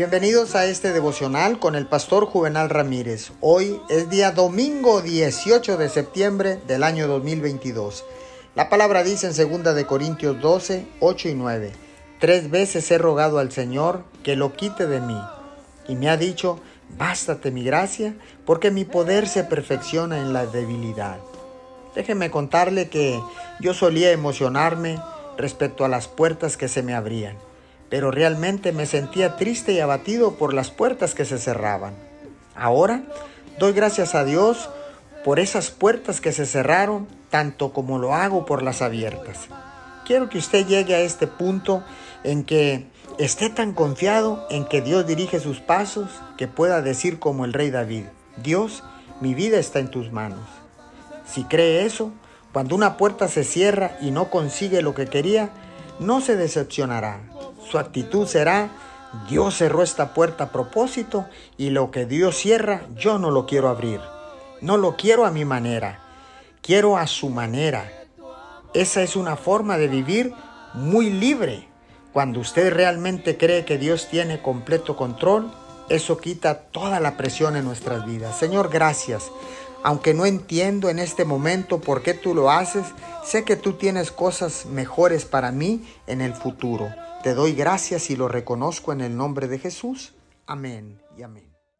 Bienvenidos a este devocional con el pastor Juvenal Ramírez. Hoy es día domingo 18 de septiembre del año 2022. La palabra dice en 2 de Corintios 12, 8 y 9. Tres veces he rogado al Señor que lo quite de mí. Y me ha dicho, bástate mi gracia, porque mi poder se perfecciona en la debilidad. Déjeme contarle que yo solía emocionarme respecto a las puertas que se me abrían pero realmente me sentía triste y abatido por las puertas que se cerraban. Ahora doy gracias a Dios por esas puertas que se cerraron, tanto como lo hago por las abiertas. Quiero que usted llegue a este punto en que esté tan confiado en que Dios dirige sus pasos que pueda decir como el rey David, Dios, mi vida está en tus manos. Si cree eso, cuando una puerta se cierra y no consigue lo que quería, no se decepcionará, su actitud será, Dios cerró esta puerta a propósito y lo que Dios cierra yo no lo quiero abrir. No lo quiero a mi manera, quiero a su manera. Esa es una forma de vivir muy libre. Cuando usted realmente cree que Dios tiene completo control, eso quita toda la presión en nuestras vidas. Señor, gracias. Aunque no entiendo en este momento por qué tú lo haces, sé que tú tienes cosas mejores para mí en el futuro. Te doy gracias y lo reconozco en el nombre de Jesús. Amén y amén.